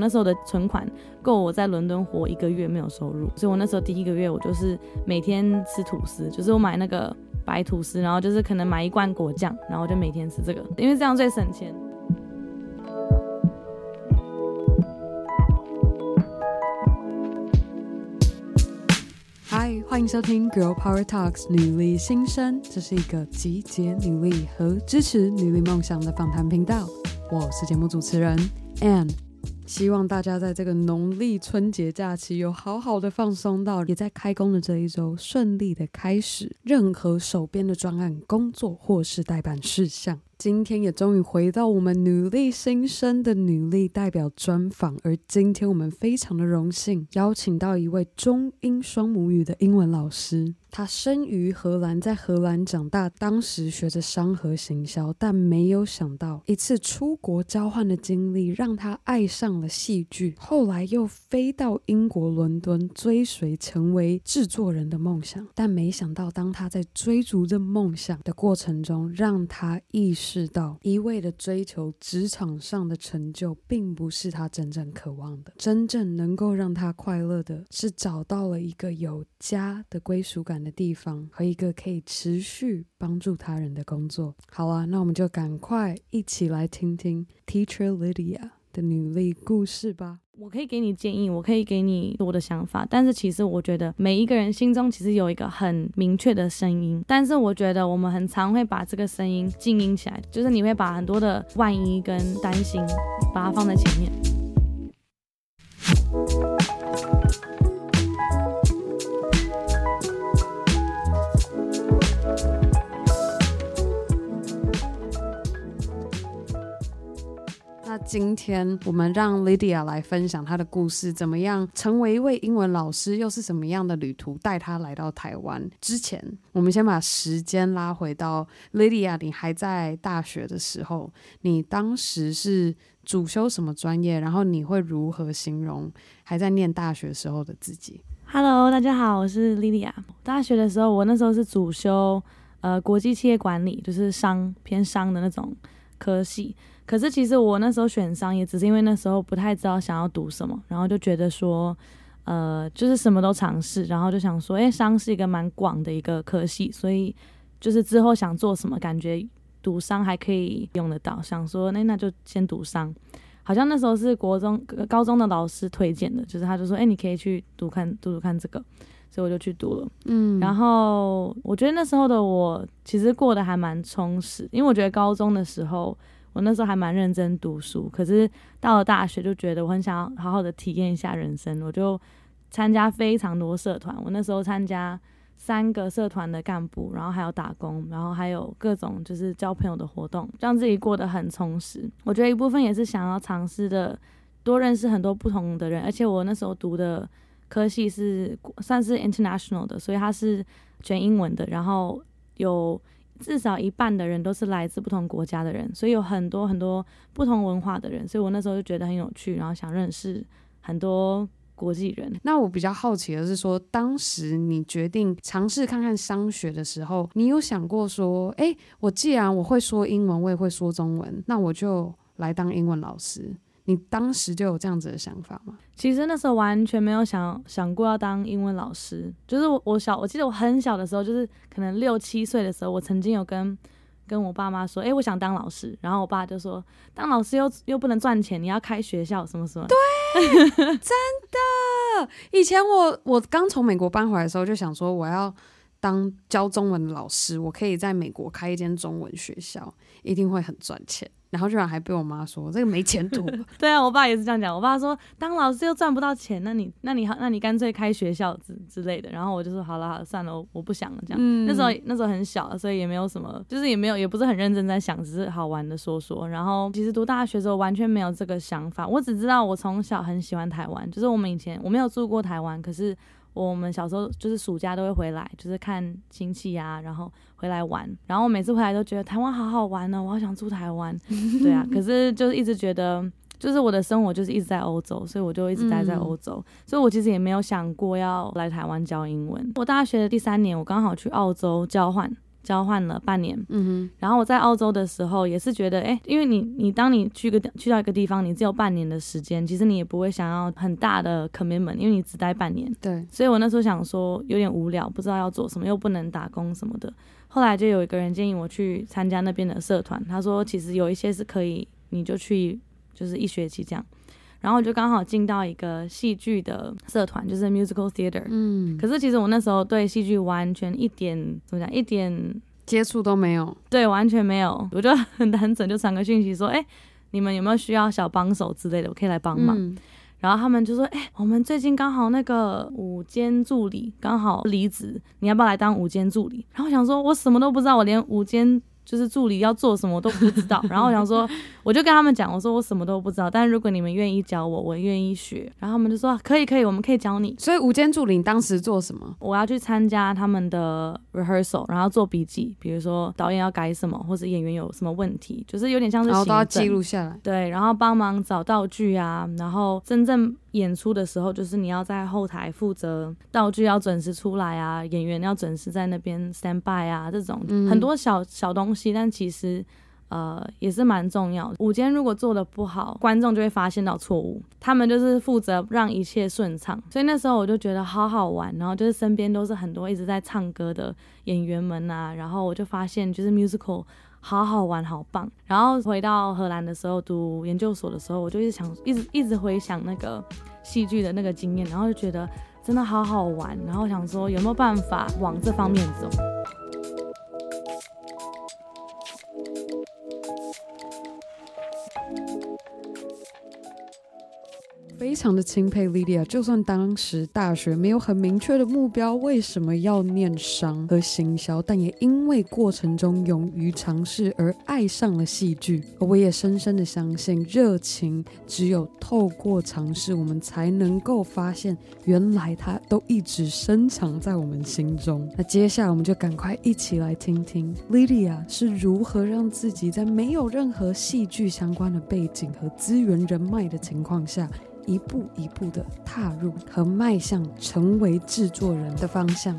那时候的存款够我在伦敦活一个月没有收入，所以我那时候第一个月我就是每天吃吐司，就是我买那个白吐司，然后就是可能买一罐果酱，然后就每天吃这个，因为这样最省钱。嗨，欢迎收听《Girl Power Talks》女力新生，这是一个集结女力和支持女力梦想的访谈频道。我是节目主持人 Ann，希望大家在这个农历春节假期有好好的放松到，也在开工的这一周顺利的开始任何手边的专案工作或是代办事项。今天也终于回到我们女力新生的女力代表专访，而今天我们非常的荣幸邀请到一位中英双母语的英文老师。他生于荷兰，在荷兰长大，当时学着商和行销，但没有想到一次出国交换的经历让他爱上了戏剧，后来又飞到英国伦敦追随成为制作人的梦想，但没想到当他在追逐着梦想的过程中，让他意识到一味的追求职场上的成就，并不是他真正渴望的，真正能够让他快乐的是找到了一个有家的归属感的地方和一个可以持续帮助他人的工作。好啊，那我们就赶快一起来听听 Teacher Lydia 的努力故事吧。我可以给你建议，我可以给你我的想法，但是其实我觉得每一个人心中其实有一个很明确的声音，但是我觉得我们很常会把这个声音静音起来，就是你会把很多的万一跟担心把它放在前面。今天我们让 Lydia 来分享她的故事，怎么样成为一位英文老师，又是什么样的旅途带她来到台湾？之前，我们先把时间拉回到 Lydia，你还在大学的时候，你当时是主修什么专业？然后你会如何形容还在念大学时候的自己？Hello，大家好，我是 Lydia。大学的时候，我那时候是主修呃国际企业管理，就是商偏商的那种科系。可是其实我那时候选商也只是因为那时候不太知道想要读什么，然后就觉得说，呃，就是什么都尝试，然后就想说，诶，商是一个蛮广的一个科系，所以就是之后想做什么，感觉读商还可以用得到，想说，那那就先读商。好像那时候是国中、高中的老师推荐的，就是他就说，诶，你可以去读看读读看这个，所以我就去读了。嗯，然后我觉得那时候的我其实过得还蛮充实，因为我觉得高中的时候。我那时候还蛮认真读书，可是到了大学就觉得我很想要好好的体验一下人生，我就参加非常多社团。我那时候参加三个社团的干部，然后还有打工，然后还有各种就是交朋友的活动，让自己过得很充实。我觉得一部分也是想要尝试的多认识很多不同的人，而且我那时候读的科系是算是 international 的，所以它是全英文的，然后有。至少一半的人都是来自不同国家的人，所以有很多很多不同文化的人，所以我那时候就觉得很有趣，然后想认识很多国际人。那我比较好奇的是说，当时你决定尝试看看商学的时候，你有想过说，哎，我既然我会说英文，我也会说中文，那我就来当英文老师。你当时就有这样子的想法吗？其实那时候完全没有想想过要当英文老师，就是我我小我记得我很小的时候，就是可能六七岁的时候，我曾经有跟跟我爸妈说，哎，我想当老师，然后我爸就说，当老师又又不能赚钱，你要开学校什么什么。对，真的。以前我我刚从美国搬回来的时候，就想说我要当教中文的老师，我可以在美国开一间中文学校，一定会很赚钱。然后居然还被我妈说这个没前途。对啊，我爸也是这样讲。我爸说当老师又赚不到钱，那你那你好，那你干脆开学校之之类的。然后我就说好了好了，算了，我我不想了这样。嗯、那时候那时候很小，所以也没有什么，就是也没有也不是很认真在想，只是好玩的说说。然后其实读大学的时候完全没有这个想法，我只知道我从小很喜欢台湾，就是我们以前我没有住过台湾，可是。我们小时候就是暑假都会回来，就是看亲戚呀，然后回来玩。然后我每次回来都觉得台湾好好玩呢，我好想住台湾。对啊，可是就是一直觉得，就是我的生活就是一直在欧洲，所以我就一直待在欧洲。所以我其实也没有想过要来台湾教英文。我大学的第三年，我刚好去澳洲交换。交换了半年，嗯哼，然后我在澳洲的时候也是觉得，哎，因为你你当你去个去到一个地方，你只有半年的时间，其实你也不会想要很大的 commitment，因为你只待半年，对，所以我那时候想说有点无聊，不知道要做什么，又不能打工什么的。后来就有一个人建议我去参加那边的社团，他说其实有一些是可以，你就去就是一学期这样。然后我就刚好进到一个戏剧的社团，就是 musical theater。嗯，可是其实我那时候对戏剧完全一点怎么讲，一点接触都没有。对，完全没有。我就很单纯就传个讯息说，哎，你们有没有需要小帮手之类的，我可以来帮忙。嗯，然后他们就说，哎，我们最近刚好那个午间助理刚好离职，你要不要来当午间助理？然后我想说，我什么都不知道，我连舞监。就是助理要做什么我都不知道，然后我想说，我就跟他们讲，我说我什么都不知道，但是如果你们愿意教我，我愿意学。然后他们就说可以可以，我们可以教你。所以午间助理你当时做什么？我要去参加他们的 rehearsal，然后做笔记，比如说导演要改什么，或者演员有什么问题，就是有点像是然后都要记录下来。对，然后帮忙找道具啊，然后真正。演出的时候，就是你要在后台负责道具要准时出来啊，演员要准时在那边 stand by 啊，这种很多小小东东西，但其实呃也是蛮重要的。舞监如果做的不好，观众就会发现到错误，他们就是负责让一切顺畅。所以那时候我就觉得好好玩，然后就是身边都是很多一直在唱歌的演员们啊，然后我就发现就是 musical。好好玩，好棒！然后回到荷兰的时候，读研究所的时候，我就一直想，一直一直回想那个戏剧的那个经验，然后就觉得真的好好玩，然后想说有没有办法往这方面走。非常的钦佩 Lydia，就算当时大学没有很明确的目标，为什么要念商和行销，但也因为过程中勇于尝试而爱上了戏剧。而我也深深的相信，热情只有透过尝试，我们才能够发现，原来它都一直深藏在我们心中。那接下来我们就赶快一起来听听 Lydia 是如何让自己在没有任何戏剧相关的背景和资源人脉的情况下，一步一步的踏入和迈向成为制作人的方向。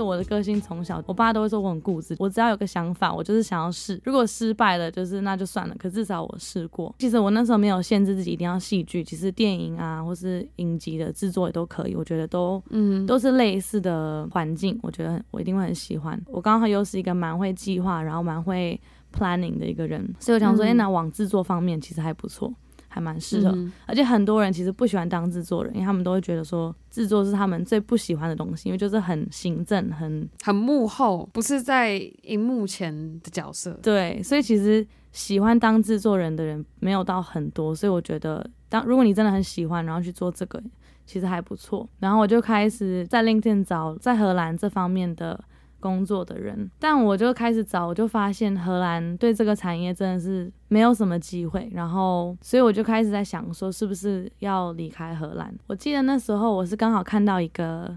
我的个性从小，我爸都会说我很固执。我只要有个想法，我就是想要试。如果失败了，就是那就算了。可至少我试过。其实我那时候没有限制自己一定要戏剧，其实电影啊，或是影集的制作也都可以。我觉得都，嗯，都是类似的环境。我觉得我一定会很喜欢。我刚好又是一个蛮会计划，然后蛮会 planning 的一个人，所以我想说，哎、嗯，那往制作方面其实还不错。还蛮适合，嗯，而且很多人其实不喜欢当制作人，因为他们都会觉得说制作是他们最不喜欢的东西，因为就是很行政，很很幕后，不是在荧幕前的角色。对，所以其实喜欢当制作人的人没有到很多，所以我觉得当如果你真的很喜欢，然后去做这个，其实还不错。然后我就开始在 LinkedIn 找在荷兰这方面的。工作的人，但我就开始找，我就发现荷兰对这个产业真的是没有什么机会，然后所以我就开始在想说，是不是要离开荷兰？我记得那时候我是刚好看到一个，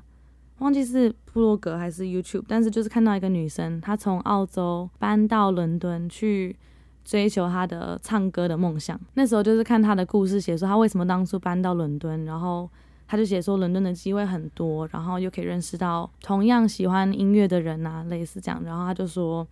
忘记是布洛格还是 YouTube，但是就是看到一个女生，她从澳洲搬到伦敦去追求她的唱歌的梦想。那时候就是看她的故事，写说她为什么当初搬到伦敦，然后。他就写说伦敦的机会很多，然后又可以认识到同样喜欢音乐的人啊，类似这样。然后他就说，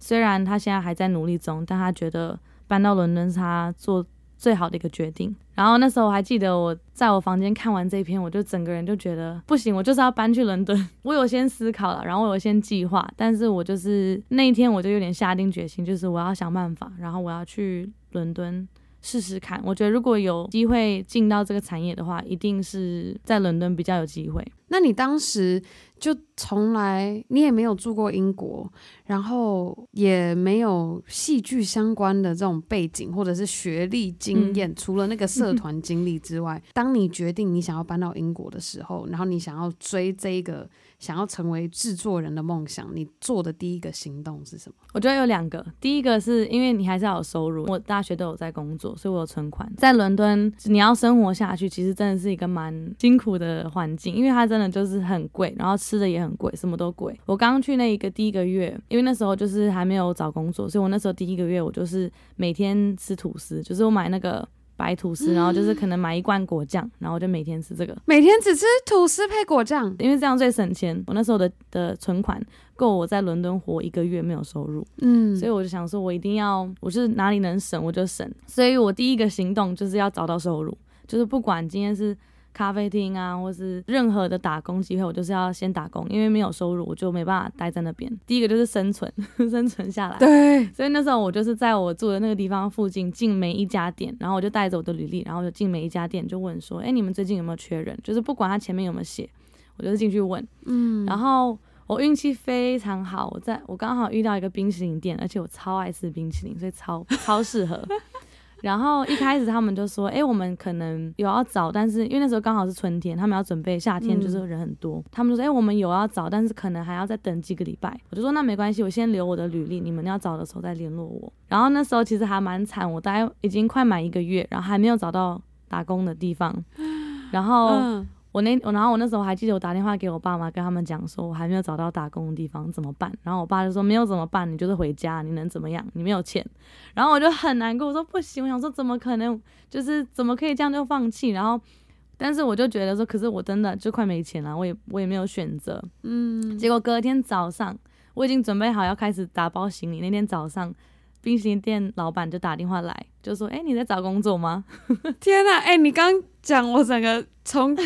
虽然他现在还在努力中，但他觉得搬到伦敦是他做最好的一个决定。然后那时候我还记得我在我房间看完这篇，我就整个人就觉得不行，我就是要搬去伦敦。我有先思考了，然后我有先计划，但是我就是那一天我就有点下定决心，就是我要想办法，然后我要去伦敦。试试看，我觉得如果有机会进到这个产业的话，一定是在伦敦比较有机会。那你当时就从来你也没有住过英国，然后也没有戏剧相关的这种背景或者是学历经验，嗯，除了那个社团经历之外，当你决定你想要搬到英国的时候，然后你想要追这个。想要成为制作人的梦想，你做的第一个行动是什么？我觉得有两个。第一个是因为你还是要有收入，我大学都有在工作，所以我有存款。在伦敦，你要生活下去，其实真的是一个蛮辛苦的环境，因为它真的就是很贵，然后吃的也很贵，什么都贵。我刚去那一个第一个月，因为那时候就是还没有找工作，所以我那时候第一个月我就是每天吃吐司，就是我买那个。白吐司，然后就是可能买一罐果酱，然后就每天吃这个，每天只吃吐司配果酱，因为这样最省钱。我那时候的的存款够我在伦敦活一个月没有收入，嗯，所以我就想说，我一定要，我是哪里能省我就省，所以我第一个行动就是要找到收入，就是不管今天是。咖啡厅啊，或是任何的打工机会，我就是要先打工，因为没有收入，我就没办法待在那边。第一个就是生存，生存下来。对，所以那时候我就是在我住的那个地方附近进每一家店，然后我就带着我的履历，然后就进每一家店，就问说：“哎，你们最近有没有缺人？”就是不管他前面有没有写，我就是进去问。嗯，然后我运气非常好，我在我刚好遇到一个冰淇淋店，而且我超爱吃冰淇淋，所以超超适合。然后一开始他们就说，哎，我们可能有要找，但是因为那时候刚好是春天，他们要准备夏天，就是人很多。嗯、他们就说，哎，我们有要找，但是可能还要再等几个礼拜。我就说那没关系，我先留我的履历，你们要找的时候再联络我。然后那时候其实还蛮惨，我大概已经快满一个月，然后还没有找到打工的地方。然后。嗯我那我然后我那时候还记得我打电话给我爸妈，跟他们讲说我还没有找到打工的地方怎么办？然后我爸就说没有怎么办，你就是回家，你能怎么样？你没有钱。然后我就很难过，我说不行，我想说怎么可能，就是怎么可以这样就放弃？然后但是我就觉得说，可是我真的就快没钱了，我也我也没有选择。嗯。结果隔天早上我已经准备好要开始打包行李，那天早上。冰淇淋店老板就打电话来，就说：“哎、欸，你在找工作吗？” 天哪！哎、欸，你刚讲我整个从就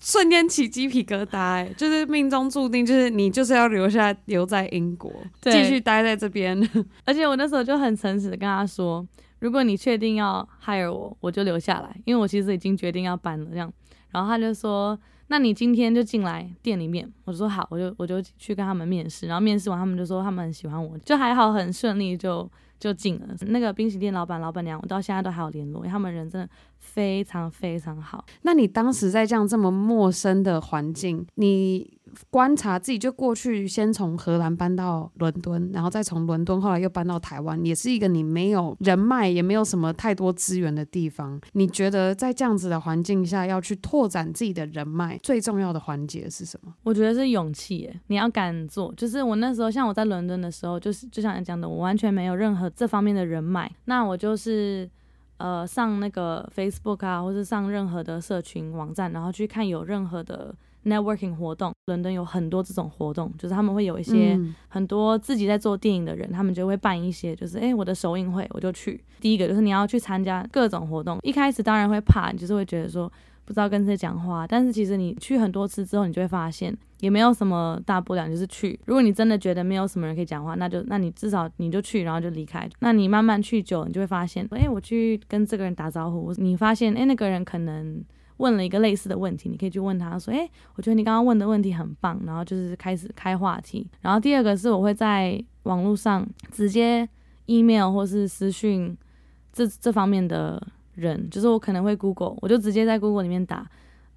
瞬间起鸡皮疙瘩，哎，就是命中注定，就是你就是要留下留在英国，继续待在这边。而且我那时候就很诚实的跟他说：“如果你确定要 hire 我，我就留下来，因为我其实已经决定要搬了。”这样，然后他就说。那你今天就进来店里面，我说好，我就我就去跟他们面试，然后面试完他们就说他们很喜欢我，就还好很顺利就就进了。那个冰淇淋店老板老板娘，我到现在都还有联络，他们人真的非常非常好。那你当时在这样这么陌生的环境，你？观察自己，就过去先从荷兰搬到伦敦，然后再从伦敦后来又搬到台湾，也是一个你没有人脉，也没有什么太多资源的地方。你觉得在这样子的环境下，要去拓展自己的人脉，最重要的环节是什么？我觉得是勇气耶，你要敢做。就是我那时候，像我在伦敦的时候，就是就像你讲的，我完全没有任何这方面的人脉，那我就是呃上那个 Facebook 啊，或是上任何的社群网站，然后去看有任何的。Networking 活动，伦敦有很多这种活动，就是他们会有一些很多自己在做电影的人，嗯、他们就会办一些，就是哎，我的首映会我就去。第一个就是你要去参加各种活动，一开始当然会怕，你就是会觉得说不知道跟谁讲话，但是其实你去很多次之后，你就会发现也没有什么大不了，就是去。如果你真的觉得没有什么人可以讲话，那就那你至少你就去，然后就离开。那你慢慢去久，你就会发现，哎，我去跟这个人打招呼，你发现哎那个人可能。问了一个类似的问题，你可以去问他说：“诶，我觉得你刚刚问的问题很棒。”然后就是开始开话题。然后第二个是我会在网络上直接 email 或是私讯这这方面的人，就是我可能会 Google，我就直接在 Google 里面打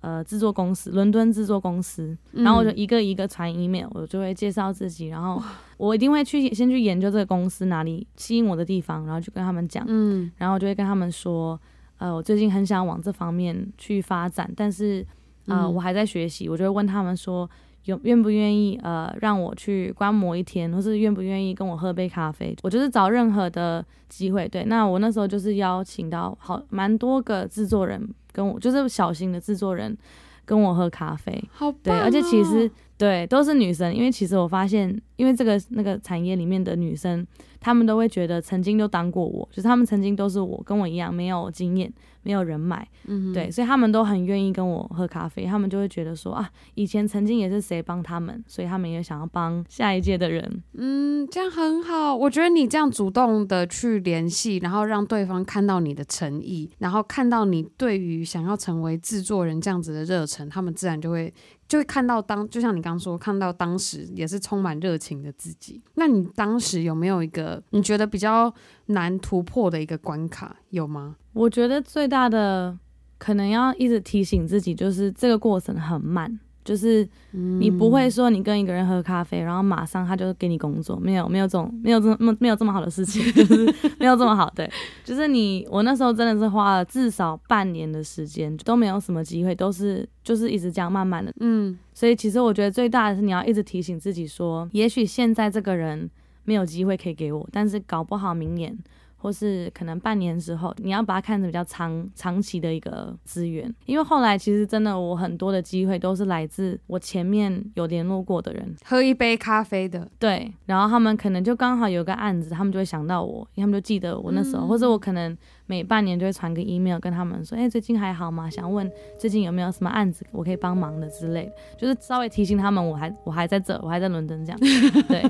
呃制作公司，伦敦制作公司，然后我就一个一个传 email，我就会介绍自己，然后我一定会去先去研究这个公司哪里吸引我的地方，然后就跟他们讲，嗯，然后我就会跟他们说。呃，我最近很想往这方面去发展，但是呃，嗯、我还在学习。我就会问他们说，有愿不愿意呃让我去观摩一天，或是愿不愿意跟我喝杯咖啡？我就是找任何的机会。对，那我那时候就是邀请到好蛮多个制作人跟我，就是小型的制作人跟我喝咖啡。好对，而且其实对都是女生，因为其实我发现，因为这个那个产业里面的女生。她们都会觉得曾经都当过我，就是她们曾经都是我，跟我一样没有经验，没有人脉，嗯，对，所以她们都很愿意跟我喝咖啡。她们就会觉得说啊，以前曾经也是谁帮他们，所以他们也想要帮下一届的人。嗯，这样很好。我觉得你这样主动的去联系，然后让对方看到你的诚意，然后看到你对于想要成为制作人这样子的热忱，他们自然就会。就会看到当，就像你刚说，看到当时也是充满热情的自己。那你当时有没有一个你觉得比较难突破的一个关卡？有吗？我觉得最大的可能要一直提醒自己，就是这个过程很慢。就是你不会说你跟一个人喝咖啡，然后马上他就给你工作，没有没有这种没有这么没有这么好的事情，就是没有这么好。对，就是你我那时候真的是花了至少半年的时间，都没有什么机会，都是就是一直这样慢慢的。嗯，所以其实我觉得最大的是你要一直提醒自己说，也许现在这个人没有机会可以给我，但是搞不好明年。或是可能半年之后，你要把它看成比较长长期的一个资源。因为后来其实真的我很多的机会都是来自我前面有联络过的人，喝一杯咖啡的，对，然后他们可能就刚好有个案子，他们就会想到我，他们就记得我那时候，嗯、或者我可能。每半年就会传个 email 跟他们说，哎、欸，最近还好吗？想问最近有没有什么案子我可以帮忙的之类的，就是稍微提醒他们我还我还在这，我还在伦敦这样。对，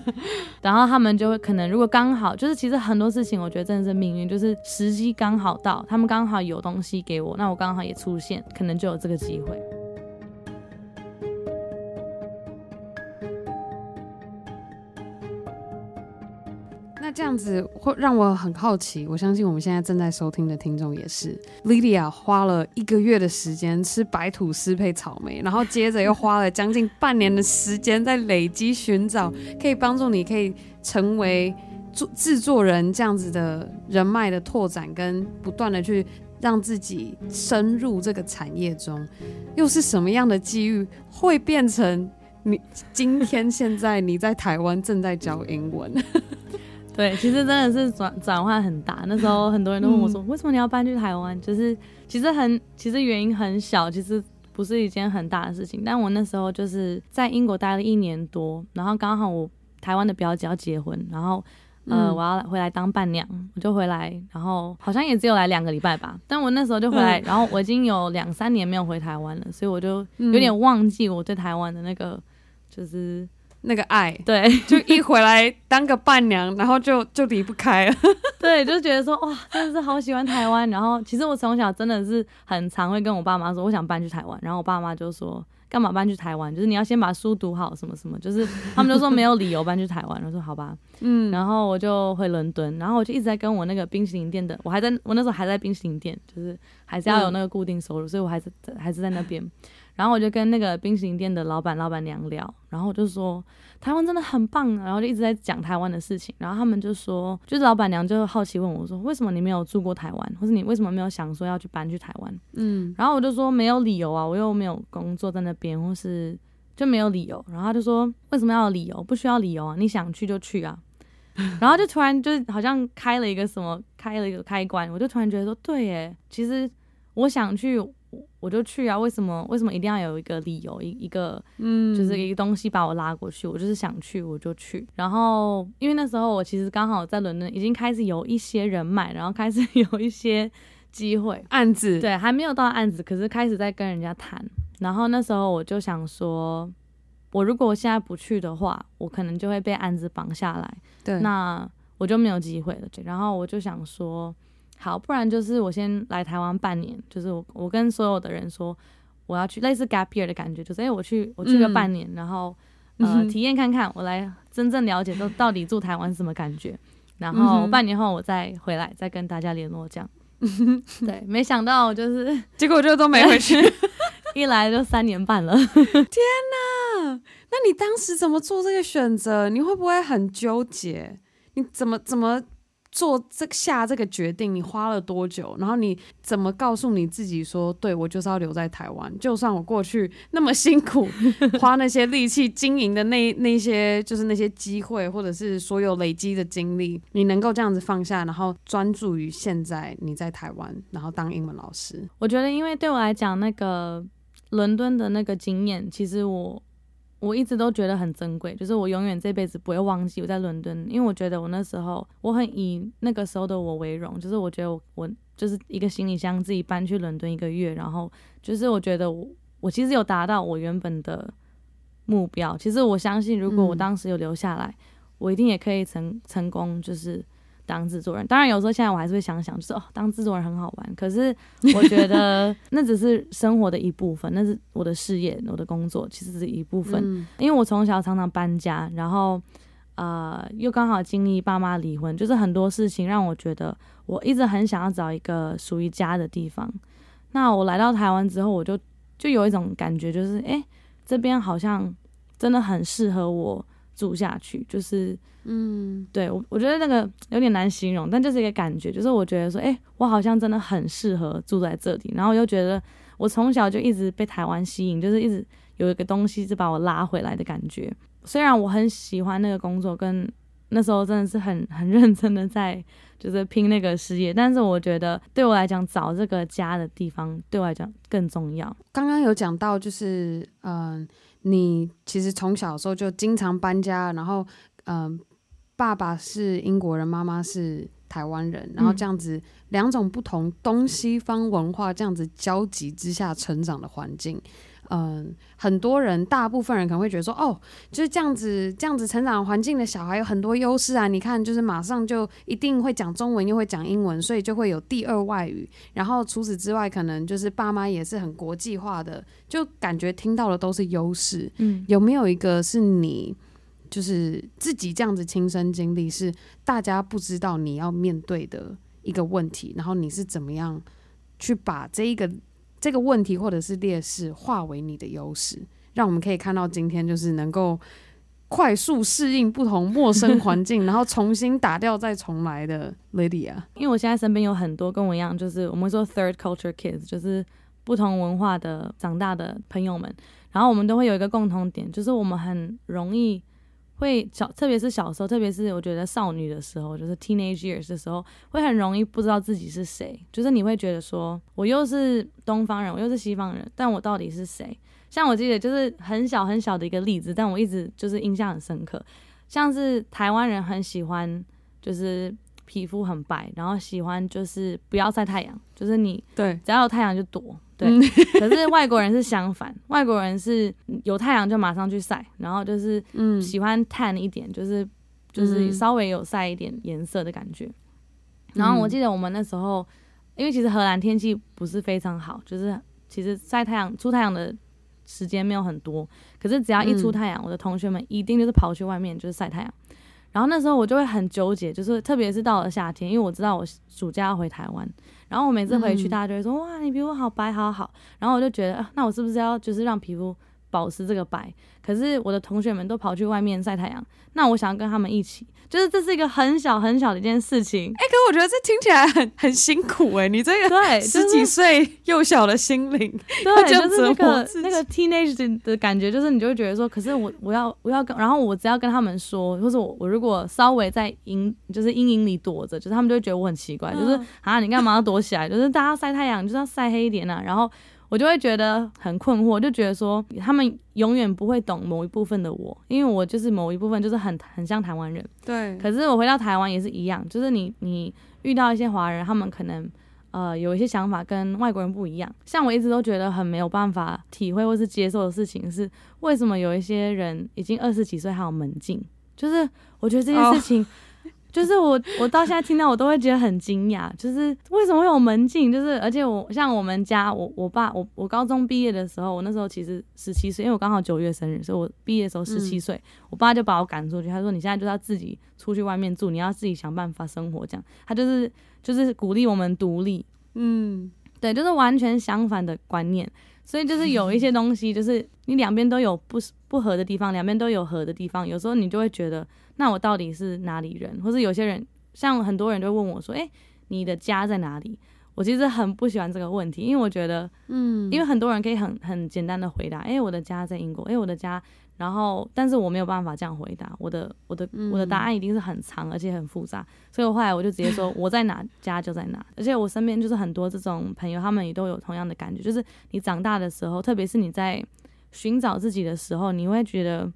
然后他们就会可能如果刚好就是其实很多事情我觉得真的是命运，就是时机刚好到，他们刚好有东西给我，那我刚好也出现，可能就有这个机会。那这样子会让我很好奇，我相信我们现在正在收听的听众也是。Lilia 花了一个月的时间吃白吐司配草莓，然后接着又花了将近半年的时间在累积寻找可以帮助你可以成为做制作人这样子的人脉的拓展，跟不断的去让自己深入这个产业中，又是什么样的机遇会变成你今天现在你在台湾正在教英文？对，其实真的是转转换很大。那时候很多人都问我说：“为什么你要搬去台湾？”就是其实很，其实原因很小，其实不是一件很大的事情。但我那时候就是在英国待了一年多，然后刚好我台湾的表姐要结婚，然后呃我要回来当伴娘，我就回来，然后好像也只有来两个礼拜吧。但我那时候就回来，然后我已经有两三年没有回台湾了，所以我就有点忘记我对台湾的那个就是。那个爱，对，就一回来当个伴娘，然后就就离不开了。对，就觉得说哇，真的是好喜欢台湾。然后其实我从小真的是很常会跟我爸妈说，我想搬去台湾。然后我爸妈就说，干嘛搬去台湾？就是你要先把书读好，什么什么。就是他们就说没有理由搬去台湾。我说好吧，嗯。然后我就回伦敦，然后我就一直在跟我那个冰淇淋店的，我还在我那时候还在冰淇淋店，就是还是要有那个固定收入，嗯、所以我还是还是在那边。然后我就跟那个冰淇淋店的老板、老板娘聊，然后我就说台湾真的很棒，然后就一直在讲台湾的事情。然后他们就说，就是老板娘就好奇问我说，为什么你没有住过台湾，或是你为什么没有想说要去搬去台湾？嗯，然后我就说没有理由啊，我又没有工作在那边，或是就没有理由。然后他就说，为什么要有理由？不需要理由啊，你想去就去啊。然后就突然就好像开了一个什么，开了一个开关，我就突然觉得说，对耶，其实我想去。我就去啊！为什么？为什么一定要有一个理由？一一个，嗯，就是一个东西把我拉过去。我就是想去，我就去。然后，因为那时候我其实刚好在伦敦，已经开始有一些人脉，然后开始有一些机会案子。对，还没有到案子，可是开始在跟人家谈。然后那时候我就想说，我如果我现在不去的话，我可能就会被案子绑下来。对，那我就没有机会了。然后我就想说。好，不然就是我先来台湾半年，就是我我跟所有的人说我要去类似 gap year 的感觉，就是哎、欸、我去我去个半年，嗯、然后呃体验看看，我来真正了解到到底住台湾是什么感觉，然后半年后我再回来再跟大家联络这样。嗯、对，没想到就是 结果就都没回去，一来就三年半了。天哪，那你当时怎么做这个选择？你会不会很纠结？你怎么怎么？做这下这个决定，你花了多久？然后你怎么告诉你自己说，对，我就是要留在台湾？就算我过去那么辛苦，花那些力气经营的那那些，就是那些机会，或者是所有累积的经历，你能够这样子放下，然后专注于现在你在台湾，然后当英文老师。我觉得，因为对我来讲，那个伦敦的那个经验，其实我。我一直都觉得很珍贵，就是我永远这辈子不会忘记我在伦敦，因为我觉得我那时候我很以那个时候的我为荣，就是我觉得我，我就是一个行李箱自己搬去伦敦一个月，然后就是我觉得我我其实有达到我原本的目标。其实我相信，如果我当时有留下来，嗯、我一定也可以成成功，就是。当制作人，当然有时候现在我还是会想想，就是哦，当制作人很好玩。可是我觉得 那只是生活的一部分，那是我的事业，我的工作其实是一部分。嗯、因为我从小常常搬家，然后呃，又刚好经历爸妈离婚，就是很多事情让我觉得我一直很想要找一个属于家的地方。那我来到台湾之后，我就就有一种感觉，就是哎、欸，这边好像真的很适合我住下去，就是。嗯，对我我觉得那个有点难形容，但就是一个感觉，就是我觉得说，哎、欸，我好像真的很适合住在这里，然后又觉得我从小就一直被台湾吸引，就是一直有一个东西是把我拉回来的感觉。虽然我很喜欢那个工作跟那时候真的是很很认真的在就是拼那个事业，但是我觉得对我来讲，找这个家的地方对我来讲更重要。刚刚有讲到，就是嗯、呃，你其实从小的时候就经常搬家，然后嗯、呃，爸爸是英国人，妈妈是台湾人，然后这样子两种不同东西方文化这样子交集之下成长的环境。嗯，很多人，大部分人可能会觉得说，哦，就是这样子，这样子成长环境的小孩有很多优势啊。你看，就是马上就一定会讲中文，又会讲英文，所以就会有第二外语。然后除此之外，可能就是爸妈也是很国际化的，就感觉听到的都是优势。嗯，有没有一个是你就是自己这样子亲身经历，是大家不知道你要面对的一个问题，然后你是怎么样去把这一个。这个问题或者是劣势化为你的优势，让我们可以看到今天就是能够快速适应不同陌生环境，然后重新打掉再重来的 Lydia。因为我现在身边有很多跟我一样，就是我们说 third culture kids，就是不同文化的长大的朋友们，然后我们都会有一个共同点，就是我们很容易。会小，特别是小时候，特别是我觉得少女的时候，就是 teenage years 的时候，会很容易不知道自己是谁。就是你会觉得说，我又是东方人，我又是西方人，但我到底是谁？像我记得就是很小很小的一个例子，但我一直就是印象很深刻。像是台湾人很喜欢，就是皮肤很白，然后喜欢就是不要晒太阳，就是你对，只要有太阳就躲。对，可是外国人是相反，外国人是有太阳就马上去晒，然后就是喜欢 tan 一点，就是就是稍微有晒一点颜色的感觉。然后我记得我们那时候，因为其实荷兰天气不是非常好，就是其实晒太阳出太阳的时间没有很多，可是只要一出太阳，我的同学们一定就是跑去外面就是晒太阳。然后那时候我就会很纠结，就是特别是到了夏天，因为我知道我暑假要回台湾。然后我每次回去，大家就会说：“哇，你皮肤好白，好好。”然后我就觉得，啊，那我是不是要就是让皮肤保持这个白？可是我的同学们都跑去外面晒太阳，那我想要跟他们一起，就是这是一个很小很小的一件事情。哎、欸，可我觉得这听起来很很辛苦哎、欸，你这个对十几岁幼小的心灵，对，就是那个那个 teenage 的感觉，就是你就会觉得说，可是我我要我要跟，然后我只要跟他们说，或者我我如果稍微在阴就是阴影里躲着，就是他们就会觉得我很奇怪，就是啊你干嘛要躲起来？就是大家晒太阳就是要晒黑一点啊，然后。我就会觉得很困惑，就觉得说他们永远不会懂某一部分的我，因为我就是某一部分就是很很像台湾人。对。可是我回到台湾也是一样，就是你你遇到一些华人，他们可能呃有一些想法跟外国人不一样。像我一直都觉得很没有办法体会或是接受的事情是，为什么有一些人已经二十几岁还有门禁？就是我觉得这件事情。Oh. 就是我，我到现在听到我都会觉得很惊讶，就是为什么会有门禁？就是而且我像我们家，我我爸，我我高中毕业的时候，我那时候其实十七岁，因为我刚好九月生日，所以我毕业的时候十七岁，我爸就把我赶出去，他说你现在就是要自己出去外面住，你要自己想办法生活，这样，他就是就是鼓励我们独立，嗯，对，就是完全相反的观念，所以就是有一些东西，就是你两边都有不不合的地方，两边都有合的地方，有时候你就会觉得。那我到底是哪里人？或是有些人，像很多人就问我说：“诶，你的家在哪里？”我其实很不喜欢这个问题，因为我觉得，嗯，因为很多人可以很很简单的回答：“诶，我的家在英国。”诶，我的家，然后，但是我没有办法这样回答。我的我的我的答案一定是很长而且很复杂，所以我后来我就直接说：“我在哪，家就在哪。”而且我身边就是很多这种朋友，他们也都有同样的感觉，就是你长大的时候，特别是你在寻找自己的时候，你会觉得。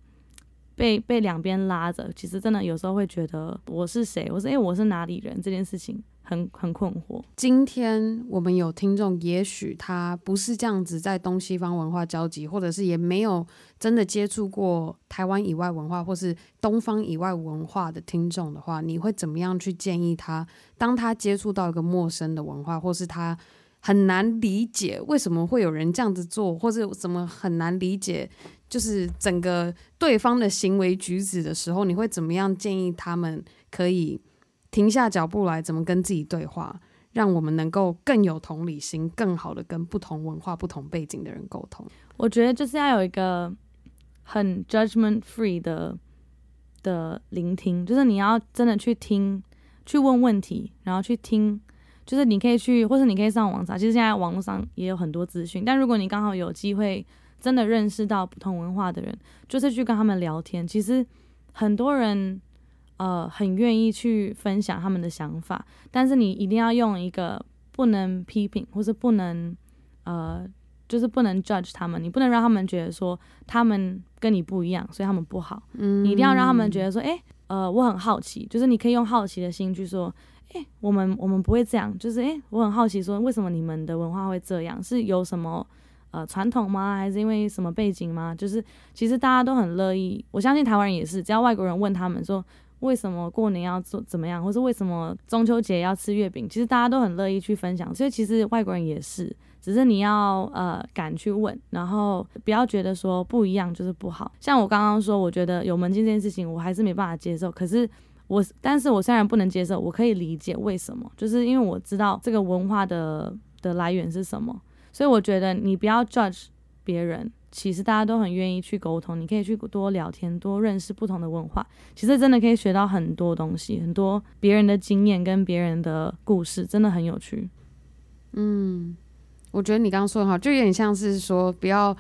被被两边拉着，其实真的有时候会觉得我是谁？我是诶，我是哪里人？这件事情很很困惑。今天我们有听众，也许他不是这样子在东西方文化交集，或者是也没有真的接触过台湾以外文化，或是东方以外文化的听众的话，你会怎么样去建议他？当他接触到一个陌生的文化，或是他很难理解为什么会有人这样子做，或者怎么很难理解？就是整个对方的行为举止的时候，你会怎么样建议他们可以停下脚步来，怎么跟自己对话，让我们能够更有同理心，更好的跟不同文化、不同背景的人沟通？我觉得就是要有一个很 judgment free 的的聆听，就是你要真的去听，去问问题，然后去听，就是你可以去，或者你可以上网查，其实现在网络上也有很多资讯，但如果你刚好有机会。真的认识到不同文化的人，就是去跟他们聊天。其实很多人，呃很愿意去分享他们的想法，但是你一定要用一个不能批评或是不能呃就是不能 judge 他们，你不能让他们觉得说他们跟你不一样，所以他们不好。嗯，你一定要让他们觉得说，诶，呃，我很好奇，就是你可以用好奇的心去说。诶，我们我们不会这样，就是诶，我很好奇，说为什么你们的文化会这样？是有什么呃传统吗？还是因为什么背景吗？就是其实大家都很乐意，我相信台湾人也是，只要外国人问他们说为什么过年要做怎么样，或是为什么中秋节要吃月饼，其实大家都很乐意去分享。所以其实外国人也是，只是你要呃敢去问，然后不要觉得说不一样就是不好。像我刚刚说，我觉得有门禁这件事情，我还是没办法接受。可是。我，但是我虽然不能接受，我可以理解为什么，就是因为我知道这个文化的的来源是什么，所以我觉得你不要 judge 别人，其实大家都很愿意去沟通，你可以去多聊天，多认识不同的文化，其实真的可以学到很多东西，很多别人的经验跟别人的故事，真的很有趣。嗯。我觉得你刚刚说的好，就有点像是说，不要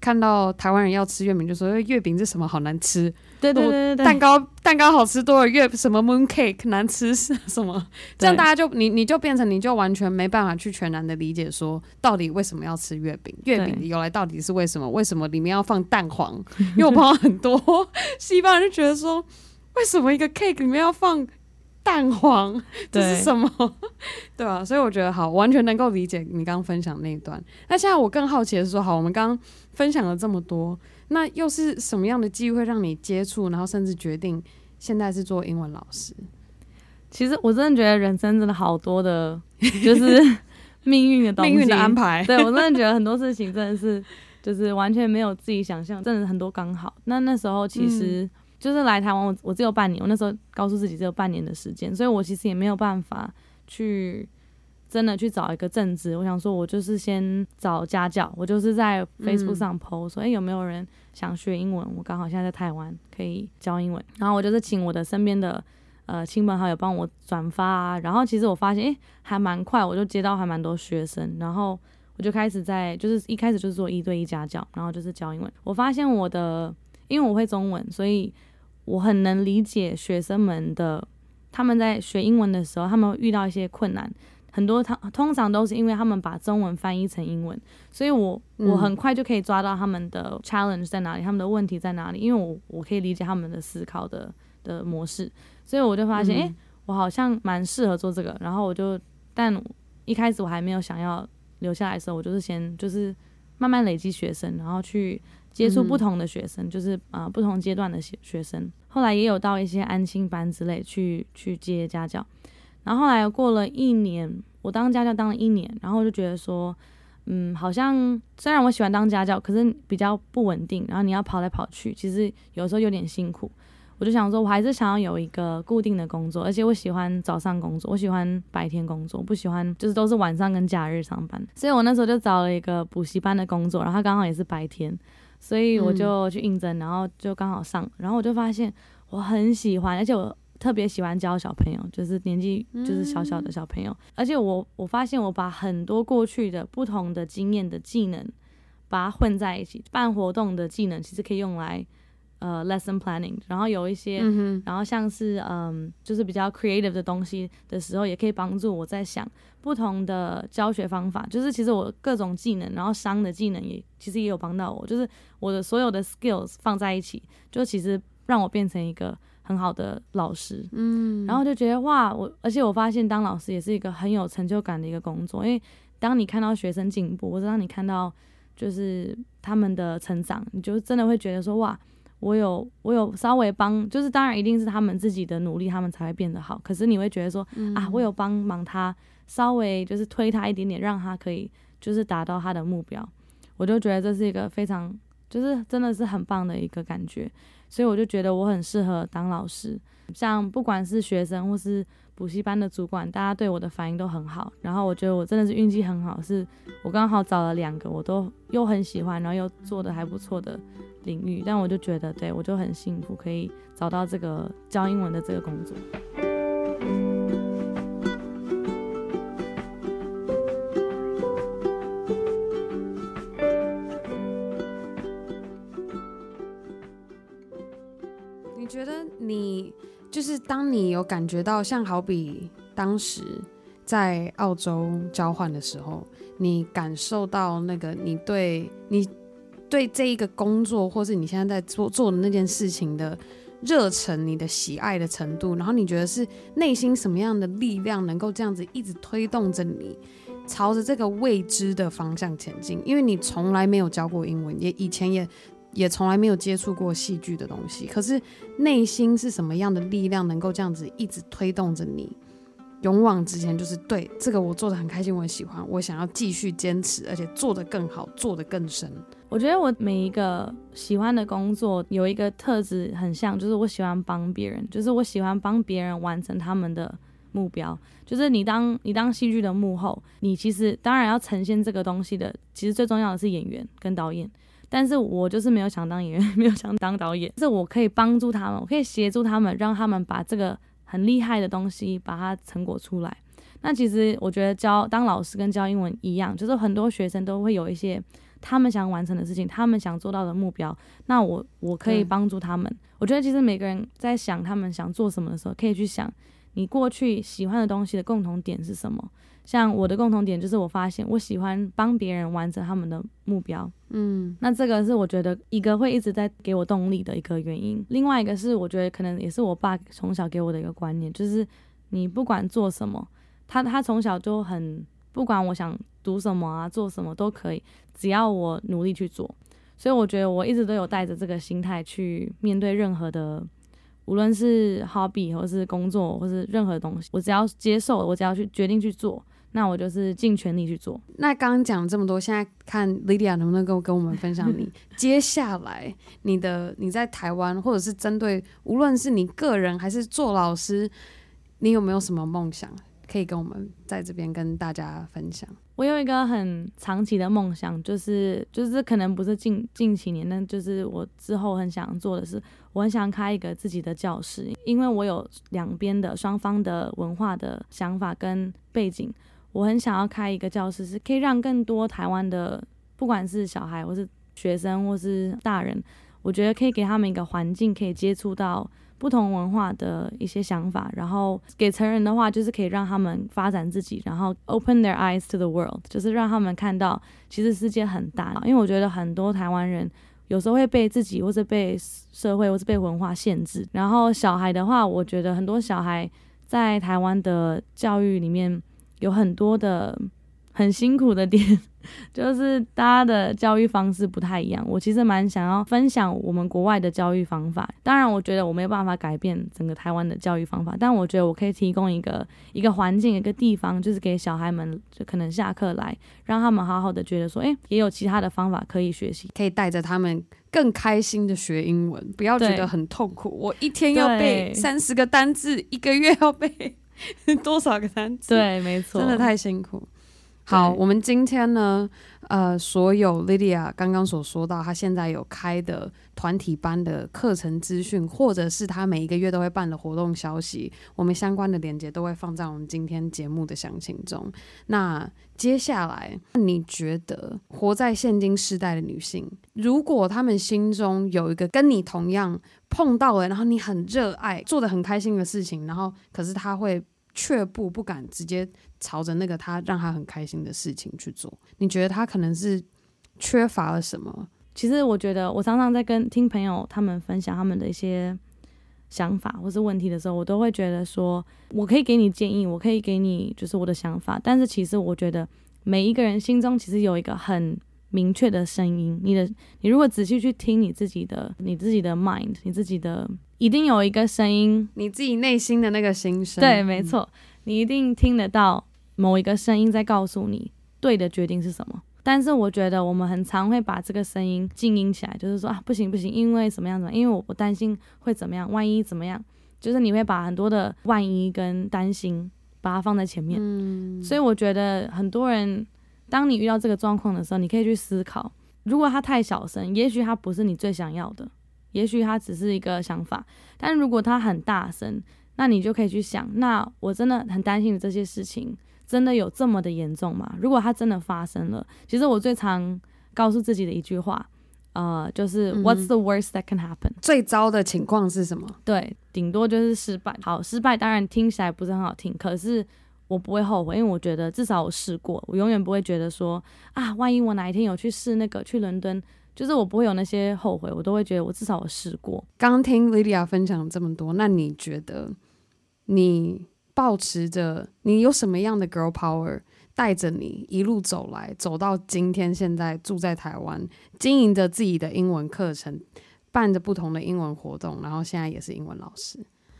看到台湾人要吃月饼，就说月饼是什么好难吃。对对对蛋糕蛋糕好吃多了，月什么 moon cake 难吃是什么？这样大家就你你就变成你就完全没办法去全然的理解说，到底为什么要吃月饼？月饼的由来到底是为什么？为什么里面要放蛋黄？因为我碰到很多 西方人就觉得说，为什么一个 cake 里面要放？蛋黄 这是什么？对，对啊，所以我觉得好，完全能够理解你刚刚分享那一段。那现在我更好奇的是说，好，我们刚刚分享了这么多，那又是什么样的机会让你接触，然后甚至决定现在是做英文老师？其实我真的觉得人生真的好多的，就是命运的东西，命运的安排。对，我真的觉得很多事情真的是，就是完全没有自己想象，真的很多刚好。那那时候其实。嗯就是来台湾，我我只有半年，我那时候告诉自己只有半年的时间，所以我其实也没有办法去真的去找一个正职。我想说，我就是先找家教，我就是在 Facebook 上 post 说，哎、嗯，有没有人想学英文？我刚好现在在台湾可以教英文，然后我就是请我的身边的呃亲朋好友帮我转发啊，然后其实我发现，哎，还蛮快，我就接到还蛮多学生，然后我就开始在就是一开始就是做一对一家教，然后就是教英文。我发现我的。因为我会中文，所以我很能理解学生们的，他们在学英文的时候，他们会遇到一些困难，很多他通常都是因为他们把中文翻译成英文，所以我我很快就可以抓到他们的 challenge 在哪里，他们的问题在哪里，因为我我可以理解他们的思考的的模式，所以我就发现，诶，我好像蛮适合做这个，然后我就，但一开始我还没有想要留下来的时候，我就是先就是慢慢累积学生，然后去。接触不同的学生，嗯、就是啊、呃、不同阶段的学学生。后来也有到一些安心班之类去去接家教。然后后来过了一年，我当家教当了一年，然后就觉得说，嗯，好像虽然我喜欢当家教，可是比较不稳定。然后你要跑来跑去，其实有时候有点辛苦。我就想说，我还是想要有一个固定的工作，而且我喜欢早上工作，我喜欢白天工作，不喜欢就是都是晚上跟假日上班。所以我那时候就找了一个补习班的工作，然后刚好也是白天。所以我就去应征，然后就刚好上，然后我就发现我很喜欢，而且我特别喜欢教小朋友，就是年纪就是小小的小朋友，而且我我发现我把很多过去的不同的经验的技能，把它混在一起，办活动的技能其实可以用来。呃，lesson planning，然后有一些，嗯、然后像是嗯，就是比较 creative 的东西的时候，也可以帮助我在想不同的教学方法。就是其实我各种技能，然后商的技能也其实也有帮到我。就是我的所有的 skills 放在一起，就其实让我变成一个很好的老师。嗯，然后就觉得哇，我而且我发现当老师也是一个很有成就感的一个工作，因为当你看到学生进步，或者当你看到就是他们的成长，你就真的会觉得说哇。我有，我有稍微帮，就是当然一定是他们自己的努力，他们才会变得好。可是你会觉得说，嗯、啊，我有帮忙他，稍微就是推他一点点，让他可以就是达到他的目标。我就觉得这是一个非常，就是真的是很棒的一个感觉。所以我就觉得我很适合当老师，像不管是学生或是补习班的主管，大家对我的反应都很好。然后我觉得我真的是运气很好，是我刚好找了两个，我都又很喜欢，然后又做的还不错的。领域，但我就觉得，对，我就很幸福，可以找到这个教英文的这个工作。你觉得你就是当你有感觉到，像好比当时在澳洲交换的时候，你感受到那个你对你对这一个工作，或是你现在在做做的那件事情的热忱，你的喜爱的程度，然后你觉得是内心什么样的力量能够这样子一直推动着你，朝着这个未知的方向前进？因为你从来没有教过英文，也以前也。也从来没有接触过戏剧的东西，可是内心是什么样的力量能够这样子一直推动着你勇往直前？就是对这个我做的很开心，我很喜欢，我想要继续坚持，而且做得更好，做得更深。我觉得我每一个喜欢的工作有一个特质很像，就是我喜欢帮别人，就是我喜欢帮别人完成他们的目标。就是你当你当戏剧的幕后，你其实当然要呈现这个东西的，其实最重要的是演员跟导演。但是我就是没有想当演员，没有想当导演，是我可以帮助他们，我可以协助他们，让他们把这个很厉害的东西把它成果出来。那其实我觉得教当老师跟教英文一样，就是很多学生都会有一些他们想完成的事情，他们想做到的目标。那我我可以帮助他们。嗯。我觉得其实每个人在想他们想做什么的时候，可以去想你过去喜欢的东西的共同点是什么。像我的共同点就是，我发现我喜欢帮别人完成他们的目标，嗯，那这个是我觉得一个会一直在给我动力的一个原因。另外一个是我觉得可能也是我爸从小给我的一个观念，就是你不管做什么，他他从小就很不管我想读什么啊，做什么都可以，只要我努力去做。所以我觉得我一直都有带着这个心态去面对任何的。无论是 hobby 或是工作或是任何东西，我只要接受，我只要去决定去做，那我就是尽全力去做。那刚刚讲了这么多，现在看 Lydia 能不能跟跟我们分享你 接下来你的你在台湾，或者是针对无论是你个人还是做老师，你有没有什么梦想可以跟我们在这边跟大家分享？我有一个很长期的梦想，就是就是可能不是近近几年，但就是我之后很想做的是，我很想开一个自己的教室，因为我有两边的双方的文化的想法跟背景，我很想要开一个教室，是可以让更多台湾的不管是小孩或是学生或是大人，我觉得可以给他们一个环境，可以接触到。不同文化的一些想法，然后给成人的话，就是可以让他们发展自己，然后 open their eyes to the world，就是让他们看到其实世界很大。因为我觉得很多台湾人有时候会被自己或者被社会或者被文化限制。然后小孩的话，我觉得很多小孩在台湾的教育里面有很多的很辛苦的点。就是大家的教育方式不太一样，我其实蛮想要分享我们国外的教育方法。当然，我觉得我没有办法改变整个台湾的教育方法，但我觉得我可以提供一个一个环境、一个地方，就是给小孩们，就可能下课来，让他们好好的觉得说，哎，也有其他的方法可以学习，可以带着他们更开心的学英文，不要觉得很痛苦。我一天要背三十个单字，一个月要背 多少个单字？对，没错，真的太辛苦。好，我们今天呢，呃，所有 Lydia 刚刚所说到，她现在有开的团体班的课程资讯，或者是她每一个月都会办的活动消息，我们相关的链接都会放在我们今天节目的详情中。那接下来，你觉得活在现今世代的女性，如果她们心中有一个跟你同样碰到了，然后你很热爱、做得很开心的事情，然后可是她会。却步不敢直接朝着那个他让他很开心的事情去做。你觉得他可能是缺乏了什么？其实我觉得，我常常在跟听朋友他们分享他们的一些想法或是问题的时候，我都会觉得说，我可以给你建议，我可以给你就是我的想法。但是其实我觉得每一个人心中其实有一个很明确的声音。你的，你如果仔细去听你自己的，你自己的 mind，你自己的。一定有一个声音，你自己内心的那个心声。对，没错，你一定听得到某一个声音在告诉你对的决定是什么。但是我觉得我们很常会把这个声音静音起来，就是说啊，不行不行，因为什么样怎么样？因为我我担心会怎么样，万一怎么样？就是你会把很多的万一跟担心把它放在前面。嗯。所以我觉得很多人，当你遇到这个状况的时候，你可以去思考，如果它太小声，也许它不是你最想要的。也许他只是一个想法，但如果他很大声，那你就可以去想，那我真的很担心的这些事情，真的有这么的严重吗？如果它真的发生了，其实我最常告诉自己的一句话，呃，就是 What's the worst that can happen？最糟的情况是什么？对，顶多就是失败。好，失败当然听起来不是很好听，可是我不会后悔，因为我觉得至少我试过，我永远不会觉得说啊，万一我哪一天有去试那个去伦敦，就是我不会有那些后悔，我都会觉得我至少我试过。刚听 Lydia 分享这么多，那你觉得你保持着你有什么样的 girl power？带着你一路走来，走到今天，现在住在台湾，经营着自己的英文课程，办着不同的英文活动，然后现在也是英文老师。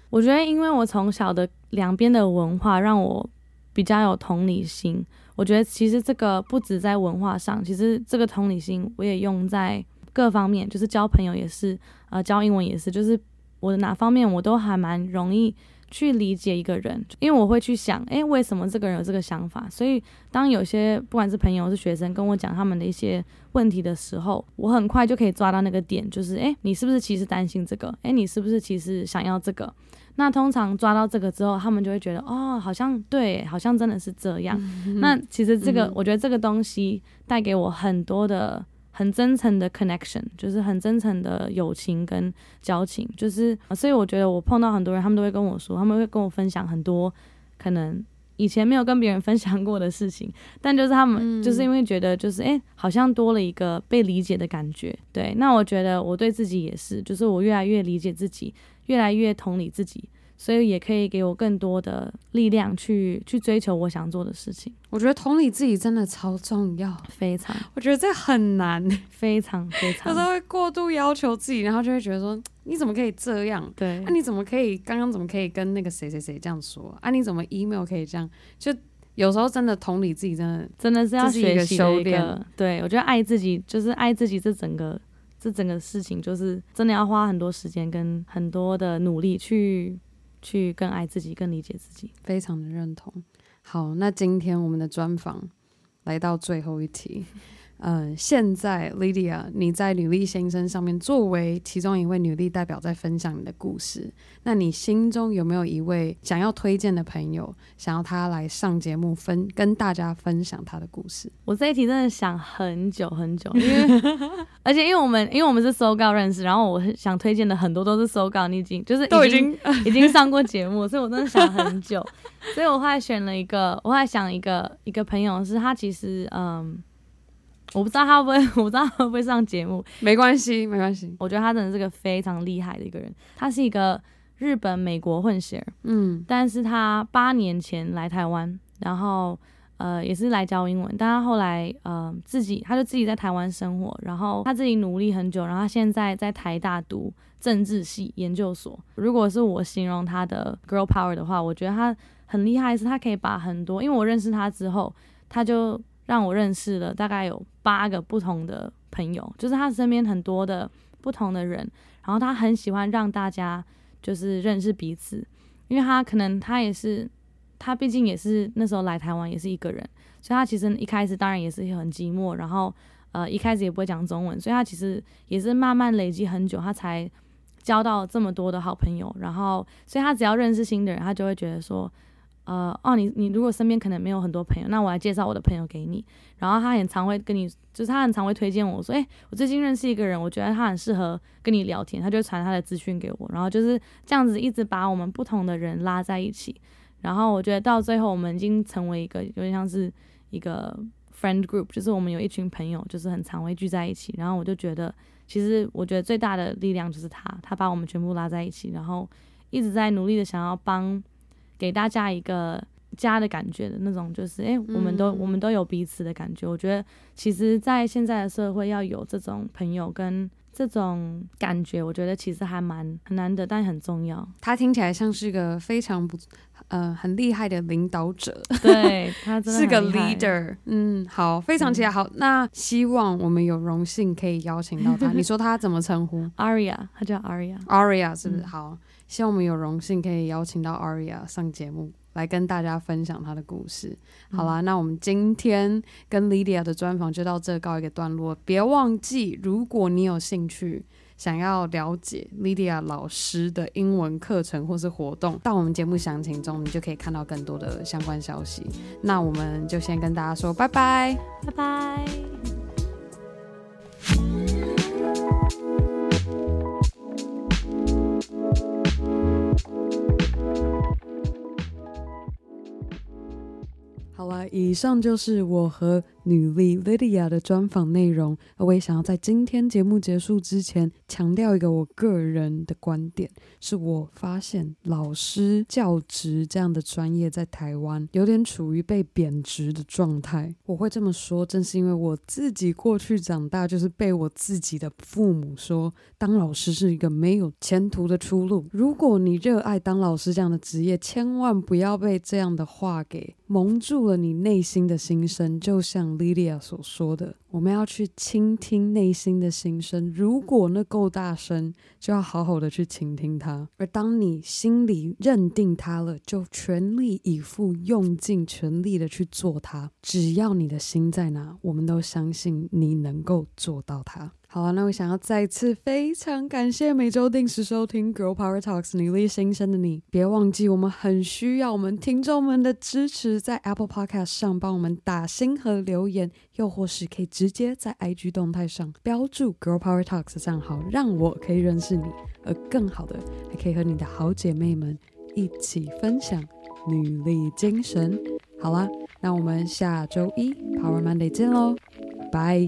我觉得，因为我从小的两边的文化让我比较有同理心。我觉得，其实这个不止在文化上，其实这个同理心我也用在各方面，就是交朋友也是，呃，教英文也是，就是我的哪方面我都还蛮容易。去理解一个人，因为我会去想，诶，为什么这个人有这个想法？所以当有些不管是朋友是学生跟我讲他们的一些问题的时候，我很快就可以抓到那个点，就是，诶，你是不是其实担心这个？诶，你是不是其实想要这个？那通常抓到这个之后，他们就会觉得，哦，好像对，好像真的是这样。嗯、那其实这个，嗯、我觉得这个东西带给我很多的。很真诚的 connection，就是很真诚的友情跟交情，就是所以我觉得我碰到很多人，他们都会跟我说，他们会跟我分享很多可能以前没有跟别人分享过的事情，但就是他们就是因为觉得就是哎、欸，好像多了一个被理解的感觉。对，那我觉得我对自己也是，就是我越来越理解自己，越来越同理自己。所以也可以给我更多的力量去去追求我想做的事情。我觉得同理自己真的超重要，非常。我觉得这很难，非常非常。有时候会过度要求自己，然后就会觉得说，你怎么可以这样？对，啊，你怎么可以刚刚怎么可以跟那个谁谁谁这样说？啊，你怎么 email 可以这样？就有时候真的同理自己，真的真的是要学习一个修炼。对，我觉得爱自己就是爱自己，这整个这整个事情就是真的要花很多时间跟很多的努力去。去更爱自己，更理解自己，非常的认同。好，那今天我们的专访来到最后一题。嗯、呃，现在 Lydia，你在女力新生上面作为其中一位女力代表，在分享你的故事。那你心中有没有一位想要推荐的朋友，想要他来上节目分跟大家分享他的故事？我这一题真的想很久很久，因为 而且因为我们因为我们是搜稿认识，然后我想推荐的很多都是搜稿，你已经就是已经都已经 已经上过节目，所以我真的想很久。所以我后来选了一个，我后来想一个一个朋友，是他其实嗯。我不知道他会不会，我不知道他会不会上节目。没关系，没关系。我觉得他真的是个非常厉害的一个人。他是一个日本美国混血儿，嗯，但是他八年前来台湾，然后呃也是来教英文，但他后来呃自己他就自己在台湾生活，然后他自己努力很久，然后他现在在台大读政治系研究所。如果是我形容他的 girl power 的话，我觉得他很厉害，是他可以把很多，因为我认识他之后，他就。让我认识了大概有八个不同的朋友，就是他身边很多的不同的人，然后他很喜欢让大家就是认识彼此，因为他可能他也是，他毕竟也是那时候来台湾也是一个人，所以他其实一开始当然也是很寂寞，然后呃一开始也不会讲中文，所以他其实也是慢慢累积很久，他才交到这么多的好朋友，然后所以他只要认识新的人，他就会觉得说。呃哦，你你如果身边可能没有很多朋友，那我来介绍我的朋友给你。然后他很常会跟你，就是他很常会推荐我说，诶，我最近认识一个人，我觉得他很适合跟你聊天，他就传他的资讯给我。然后就是这样子一直把我们不同的人拉在一起。然后我觉得到最后我们已经成为一个有点像是一个 friend group，就是我们有一群朋友，就是很常会聚在一起。然后我就觉得，其实我觉得最大的力量就是他，他把我们全部拉在一起，然后一直在努力的想要帮。给大家一个家的感觉的那种，就是哎、欸，我们都、嗯、我们都有彼此的感觉。我觉得，其实，在现在的社会，要有这种朋友跟这种感觉，我觉得其实还蛮很难得，但很重要。他听起来像是一个非常不呃很厉害的领导者，对，他真的是个 leader。嗯，好，非常期待。好，那希望我们有荣幸可以邀请到他。你说他怎么称呼？Aria，他叫 Aria。Aria 是不是？嗯、好。希望我们有荣幸可以邀请到 aria 上节目来跟大家分享她的故事。好啦那我们今天跟 lydia 的专访就到这告一个段落别忘记如果你有兴趣想要了解 lydia 老师的英文课程或是活动到我们节目详情中你就可以看到更多的相关消息。那我们就先跟大家说拜拜。拜拜。好了以上就是我和女力 Lydia 的专访内容。我也想要在今天节目结束之前，强调一个我个人的观点：是我发现老师教职这样的专业在台湾有点处于被贬值的状态。我会这么说，正是因为我自己过去长大就是被我自己的父母说，当老师是一个没有前途的出路。如果你热爱当老师这样的职业，千万不要被这样的话给蒙住了你内心的心声。就像 Lydia 所说的，我们要去倾听内心的心声。如果那够大声，就要好好的去倾听它。而当你心里认定它了，就全力以赴，用尽全力的去做它。只要你的心在哪，我们都相信你能够做到它。好啊，那我想要再次非常感谢每周定时收听《Girl Power Talks》女力新生的你，别忘记我们很需要我们听众们的支持，在 Apple Podcast 上帮我们打星和留言，又或是可以直接在 IG 动态上标注 Girl Power Talks 的账号，让我可以认识你，而更好的还可以和你的好姐妹们一起分享女力精神。好啦，那我们下周一 Power Monday 见喽，拜。